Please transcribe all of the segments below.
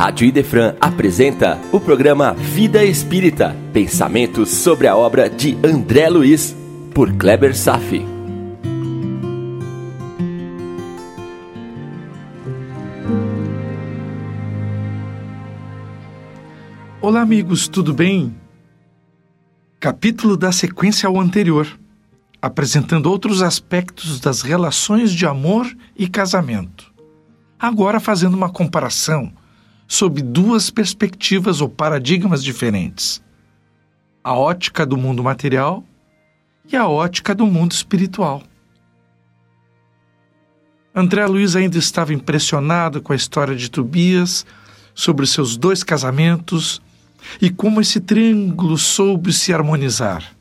Rádio Idefran apresenta o programa Vida Espírita, pensamentos sobre a obra de André Luiz, por Kleber Safi. Olá, amigos, tudo bem? Capítulo da sequência ao anterior, apresentando outros aspectos das relações de amor e casamento. Agora fazendo uma comparação sob duas perspectivas ou paradigmas diferentes: a ótica do mundo material e a ótica do mundo espiritual. André Luiz ainda estava impressionado com a história de Tobias, sobre seus dois casamentos e como esse triângulo soube se harmonizar.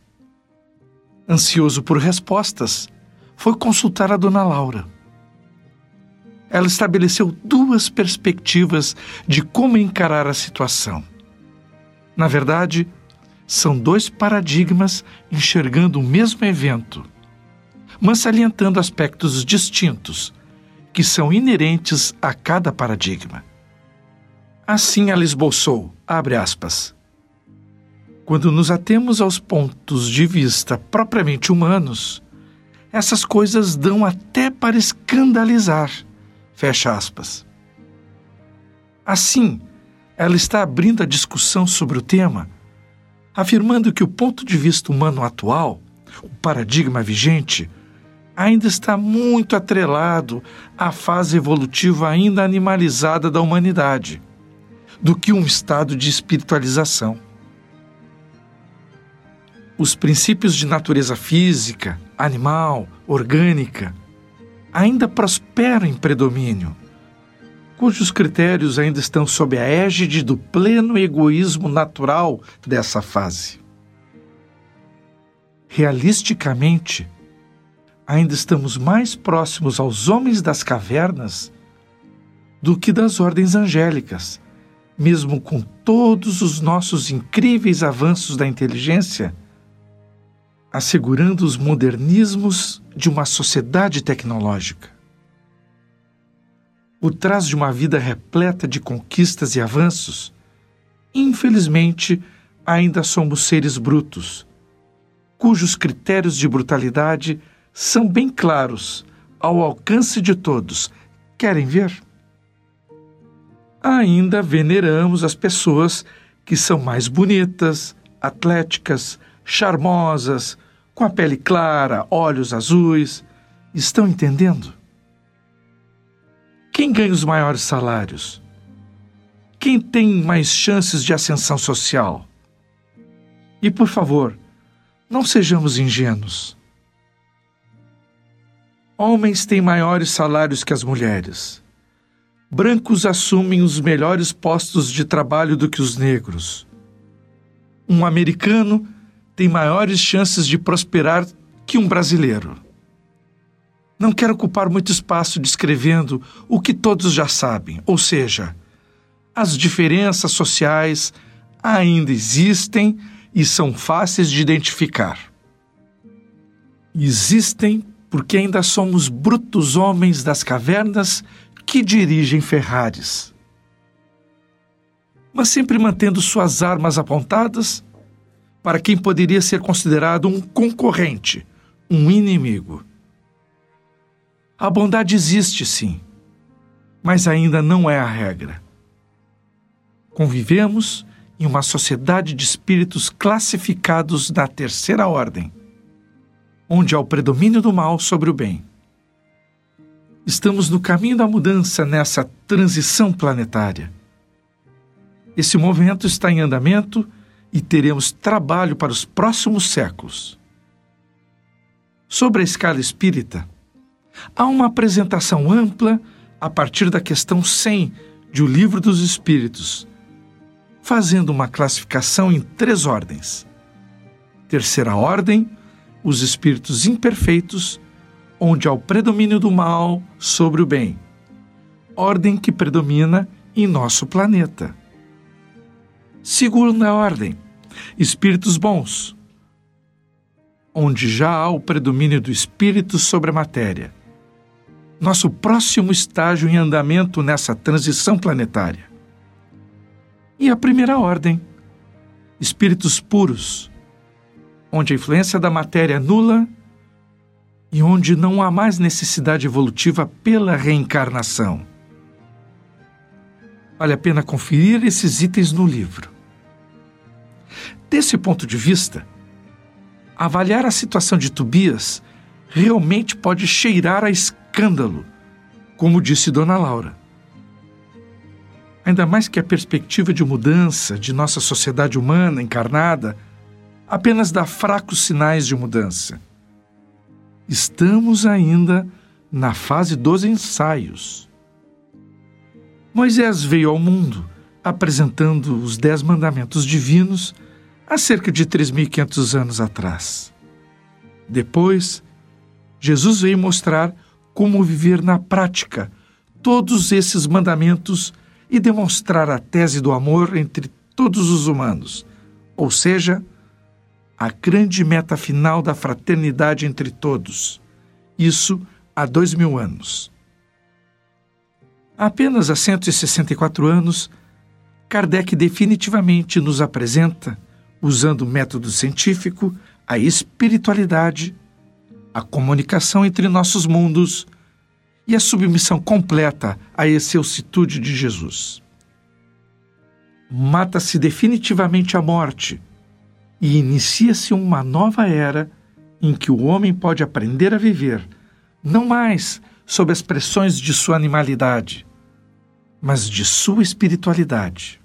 Ansioso por respostas, foi consultar a dona Laura ela estabeleceu duas perspectivas de como encarar a situação. Na verdade, são dois paradigmas enxergando o mesmo evento, mas salientando aspectos distintos que são inerentes a cada paradigma. Assim ela esboçou, abre aspas, quando nos atemos aos pontos de vista propriamente humanos, essas coisas dão até para escandalizar Fecha aspas. Assim, ela está abrindo a discussão sobre o tema, afirmando que o ponto de vista humano atual, o paradigma vigente, ainda está muito atrelado à fase evolutiva ainda animalizada da humanidade, do que um estado de espiritualização. Os princípios de natureza física, animal, orgânica, ainda prosperam em predomínio, cujos critérios ainda estão sob a égide do pleno egoísmo natural dessa fase. Realisticamente, ainda estamos mais próximos aos homens das cavernas do que das ordens angélicas, mesmo com todos os nossos incríveis avanços da inteligência assegurando os modernismos de uma sociedade tecnológica. Por trás de uma vida repleta de conquistas e avanços, infelizmente, ainda somos seres brutos, cujos critérios de brutalidade são bem claros, ao alcance de todos. Querem ver? Ainda veneramos as pessoas que são mais bonitas, atléticas, charmosas, com a pele clara, olhos azuis. Estão entendendo? Quem ganha os maiores salários? Quem tem mais chances de ascensão social? E, por favor, não sejamos ingênuos. Homens têm maiores salários que as mulheres. Brancos assumem os melhores postos de trabalho do que os negros. Um americano tem maiores chances de prosperar que um brasileiro. Não quero ocupar muito espaço descrevendo o que todos já sabem, ou seja, as diferenças sociais ainda existem e são fáceis de identificar. Existem porque ainda somos brutos homens das cavernas que dirigem Ferraris. Mas sempre mantendo suas armas apontadas para quem poderia ser considerado um concorrente, um inimigo. A bondade existe, sim, mas ainda não é a regra. Convivemos em uma sociedade de espíritos classificados na terceira ordem, onde há o predomínio do mal sobre o bem. Estamos no caminho da mudança nessa transição planetária. Esse movimento está em andamento e teremos trabalho para os próximos séculos. Sobre a escala espírita, há uma apresentação ampla a partir da questão 100 de O Livro dos Espíritos, fazendo uma classificação em três ordens. Terceira ordem, os espíritos imperfeitos, onde há o predomínio do mal sobre o bem. Ordem que predomina em nosso planeta. Segunda ordem, espíritos bons, onde já há o predomínio do espírito sobre a matéria. Nosso próximo estágio em andamento nessa transição planetária. E a primeira ordem, espíritos puros, onde a influência da matéria é nula e onde não há mais necessidade evolutiva pela reencarnação. Vale a pena conferir esses itens no livro. Desse ponto de vista, avaliar a situação de Tobias realmente pode cheirar a escândalo, como disse Dona Laura. Ainda mais que a perspectiva de mudança de nossa sociedade humana encarnada apenas dá fracos sinais de mudança. Estamos ainda na fase dos ensaios. Moisés veio ao mundo apresentando os Dez Mandamentos Divinos há cerca de 3.500 anos atrás. Depois, Jesus veio mostrar como viver na prática todos esses mandamentos e demonstrar a tese do amor entre todos os humanos, ou seja, a grande meta final da fraternidade entre todos. Isso há dois mil anos. Apenas há 164 anos, Kardec definitivamente nos apresenta, usando o método científico, a espiritualidade, a comunicação entre nossos mundos e a submissão completa à excelsitude de Jesus. Mata-se definitivamente a morte e inicia-se uma nova era em que o homem pode aprender a viver, não mais sob as pressões de sua animalidade, mas de sua espiritualidade.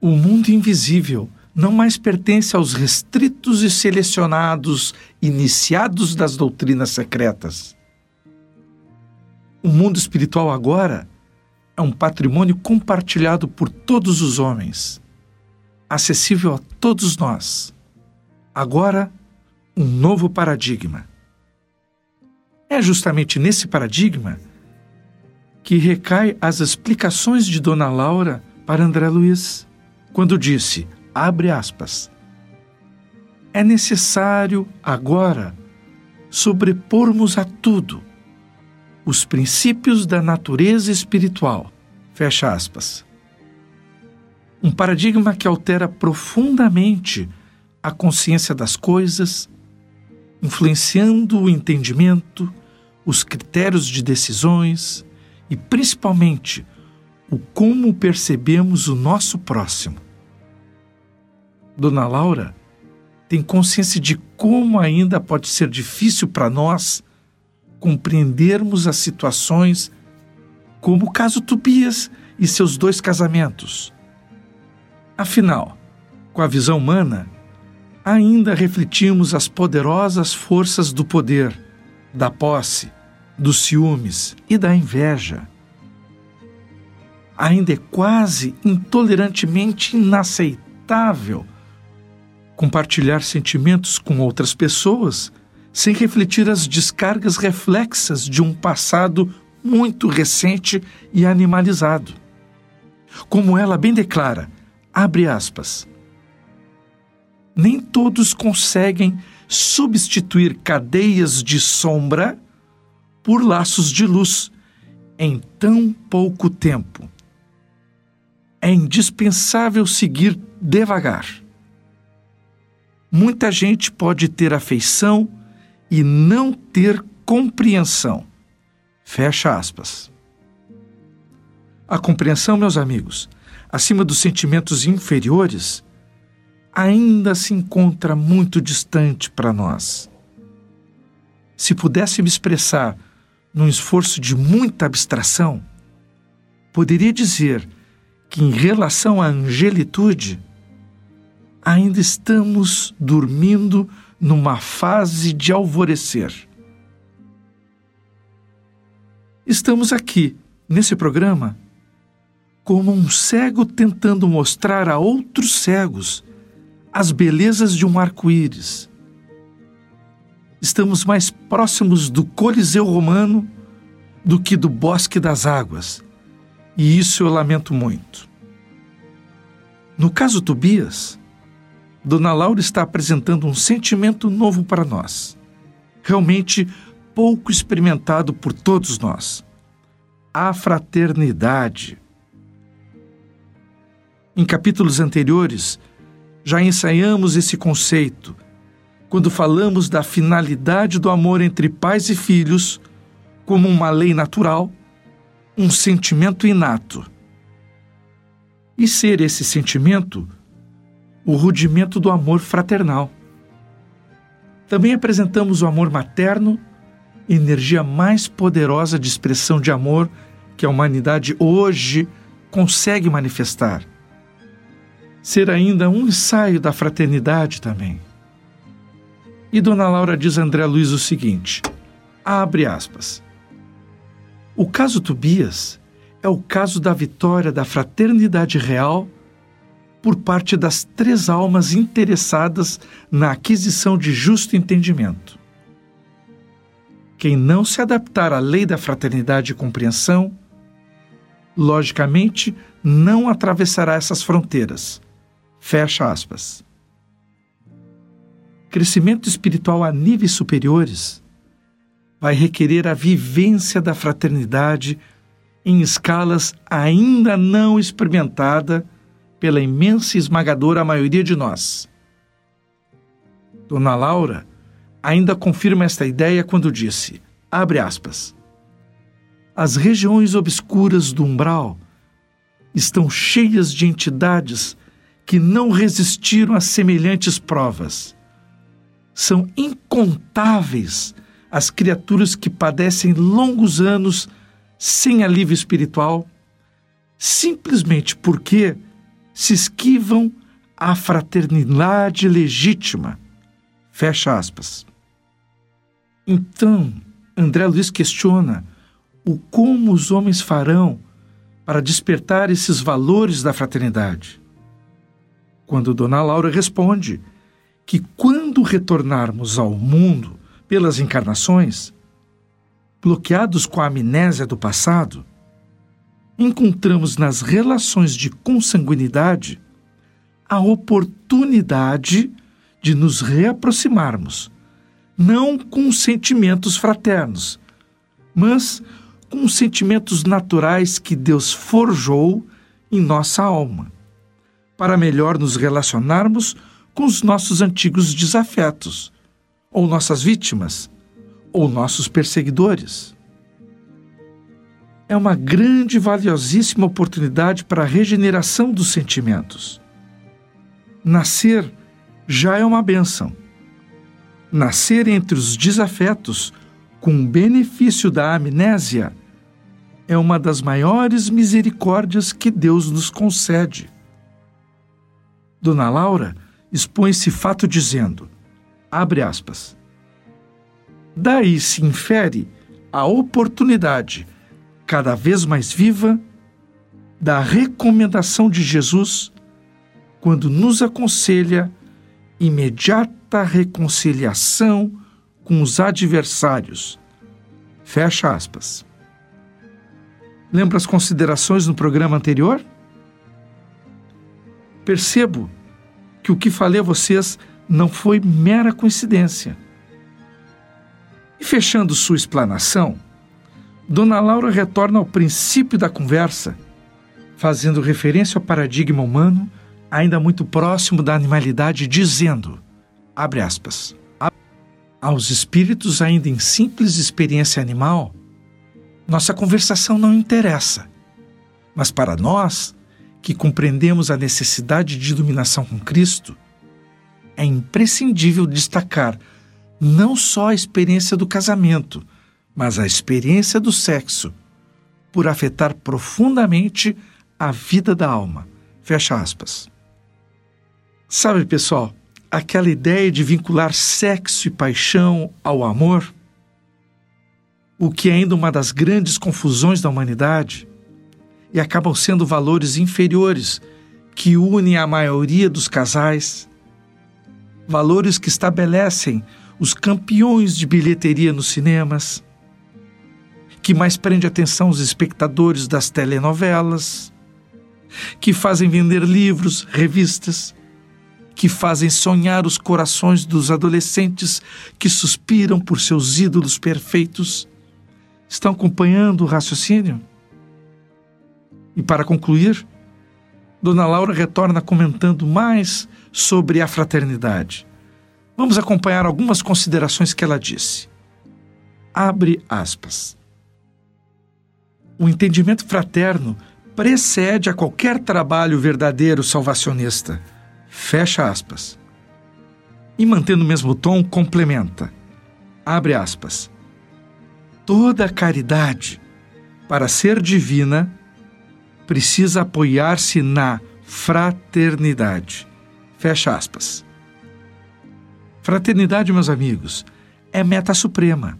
O mundo invisível não mais pertence aos restritos e selecionados iniciados das doutrinas secretas. O mundo espiritual agora é um patrimônio compartilhado por todos os homens acessível a todos nós. Agora, um novo paradigma. É justamente nesse paradigma que recai as explicações de Dona Laura para André Luiz, quando disse, abre aspas, é necessário agora sobrepormos a tudo os princípios da natureza espiritual, fecha aspas. Um paradigma que altera profundamente a consciência das coisas, influenciando o entendimento, os critérios de decisões e, principalmente, o como percebemos o nosso próximo. Dona Laura tem consciência de como ainda pode ser difícil para nós compreendermos as situações, como o caso Tobias e seus dois casamentos Afinal, com a visão humana, ainda refletimos as poderosas forças do poder, da posse, dos ciúmes e da inveja. Ainda é quase intolerantemente inaceitável compartilhar sentimentos com outras pessoas sem refletir as descargas reflexas de um passado muito recente e animalizado. Como ela bem declara, Abre aspas. Nem todos conseguem substituir cadeias de sombra por laços de luz em tão pouco tempo. É indispensável seguir devagar. Muita gente pode ter afeição e não ter compreensão. Fecha aspas. A compreensão, meus amigos, acima dos sentimentos inferiores, ainda se encontra muito distante para nós. Se pudesse me expressar num esforço de muita abstração, poderia dizer que, em relação à angelitude, ainda estamos dormindo numa fase de alvorecer. Estamos aqui, nesse programa, como um cego tentando mostrar a outros cegos as belezas de um arco-íris. Estamos mais próximos do Coliseu Romano do que do Bosque das Águas, e isso eu lamento muito. No caso Tobias, Dona Laura está apresentando um sentimento novo para nós, realmente pouco experimentado por todos nós: a fraternidade. Em capítulos anteriores, já ensaiamos esse conceito quando falamos da finalidade do amor entre pais e filhos como uma lei natural, um sentimento inato. E ser esse sentimento o rudimento do amor fraternal. Também apresentamos o amor materno, energia mais poderosa de expressão de amor que a humanidade hoje consegue manifestar. Ser ainda um ensaio da fraternidade também. E Dona Laura diz a André Luiz o seguinte: abre aspas. O caso Tobias é o caso da vitória da fraternidade real por parte das três almas interessadas na aquisição de justo entendimento. Quem não se adaptar à lei da fraternidade e compreensão, logicamente não atravessará essas fronteiras. Fecha aspas. Crescimento espiritual a níveis superiores vai requerer a vivência da fraternidade em escalas ainda não experimentadas pela imensa e esmagadora maioria de nós. Dona Laura ainda confirma esta ideia quando disse, abre aspas, as regiões obscuras do umbral estão cheias de entidades que não resistiram a semelhantes provas. São incontáveis as criaturas que padecem longos anos sem alívio espiritual, simplesmente porque se esquivam à fraternidade legítima. Fecha aspas. Então, André Luiz questiona o como os homens farão para despertar esses valores da fraternidade. Quando Dona Laura responde que quando retornarmos ao mundo pelas encarnações, bloqueados com a amnésia do passado, encontramos nas relações de consanguinidade a oportunidade de nos reaproximarmos, não com sentimentos fraternos, mas com os sentimentos naturais que Deus forjou em nossa alma, para melhor nos relacionarmos com os nossos antigos desafetos, ou nossas vítimas, ou nossos perseguidores é uma grande e valiosíssima oportunidade para a regeneração dos sentimentos. Nascer já é uma benção. Nascer entre os desafetos, com o benefício da amnésia, é uma das maiores misericórdias que Deus nos concede. Dona Laura expõe esse fato dizendo, abre aspas, Daí se infere a oportunidade cada vez mais viva da recomendação de Jesus quando nos aconselha imediata reconciliação com os adversários. Fecha aspas. Lembra as considerações no programa anterior? Percebo que o que falei a vocês não foi mera coincidência. E fechando sua explanação, Dona Laura retorna ao princípio da conversa, fazendo referência ao paradigma humano, ainda muito próximo da animalidade, dizendo, abre aspas, aos espíritos ainda em simples experiência animal, nossa conversação não interessa. Mas para nós, que compreendemos a necessidade de iluminação com Cristo, é imprescindível destacar não só a experiência do casamento, mas a experiência do sexo, por afetar profundamente a vida da alma. Fecha aspas. Sabe, pessoal, aquela ideia de vincular sexo e paixão ao amor, o que é ainda uma das grandes confusões da humanidade, e acabam sendo valores inferiores que unem a maioria dos casais, valores que estabelecem os campeões de bilheteria nos cinemas, que mais prende atenção os espectadores das telenovelas, que fazem vender livros, revistas, que fazem sonhar os corações dos adolescentes que suspiram por seus ídolos perfeitos. Estão acompanhando o raciocínio? E para concluir, Dona Laura retorna comentando mais sobre a fraternidade. Vamos acompanhar algumas considerações que ela disse. Abre aspas. O entendimento fraterno precede a qualquer trabalho verdadeiro salvacionista. Fecha aspas. E mantendo o mesmo tom, complementa. Abre aspas. Toda caridade, para ser divina, precisa apoiar-se na fraternidade. Fecha aspas. Fraternidade, meus amigos, é meta suprema.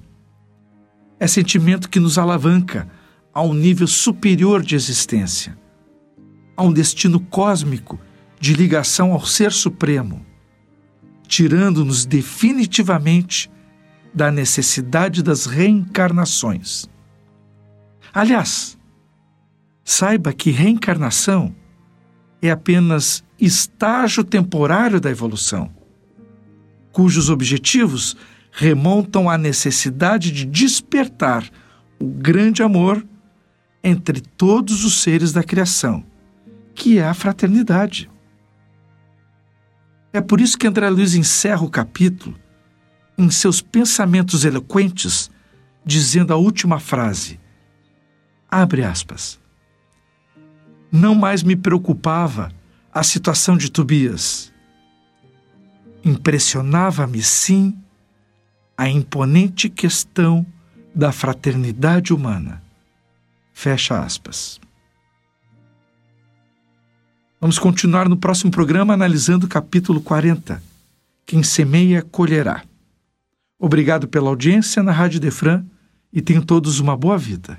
É sentimento que nos alavanca a um nível superior de existência, a um destino cósmico de ligação ao Ser Supremo, tirando-nos definitivamente da necessidade das reencarnações. Aliás, saiba que reencarnação é apenas estágio temporário da evolução, cujos objetivos remontam à necessidade de despertar o grande amor entre todos os seres da criação, que é a fraternidade. É por isso que André Luiz encerra o capítulo em seus pensamentos eloquentes, dizendo a última frase. Abre aspas. Não mais me preocupava a situação de Tobias. Impressionava-me, sim, a imponente questão da fraternidade humana. Fecha aspas. Vamos continuar no próximo programa analisando o capítulo 40. Quem semeia, colherá. Obrigado pela audiência na Rádio Defran e tenham todos uma boa vida.